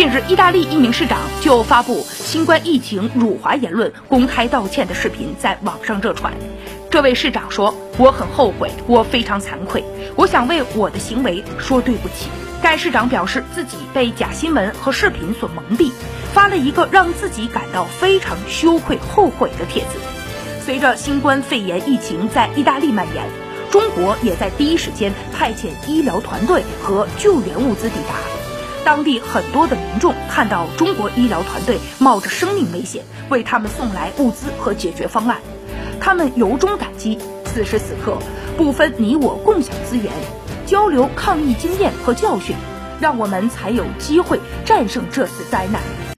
近日，意大利一名市长就发布新冠疫情辱华言论公开道歉的视频在网上热传。这位市长说：“我很后悔，我非常惭愧，我想为我的行为说对不起。”该市长表示自己被假新闻和视频所蒙蔽，发了一个让自己感到非常羞愧、后悔的帖子。随着新冠肺炎疫情在意大利蔓延，中国也在第一时间派遣医疗团队和救援物资抵达。当地很多的民众看到中国医疗团队冒着生命危险为他们送来物资和解决方案，他们由衷感激。此时此刻，不分你我，共享资源，交流抗疫经验和教训，让我们才有机会战胜这次灾难。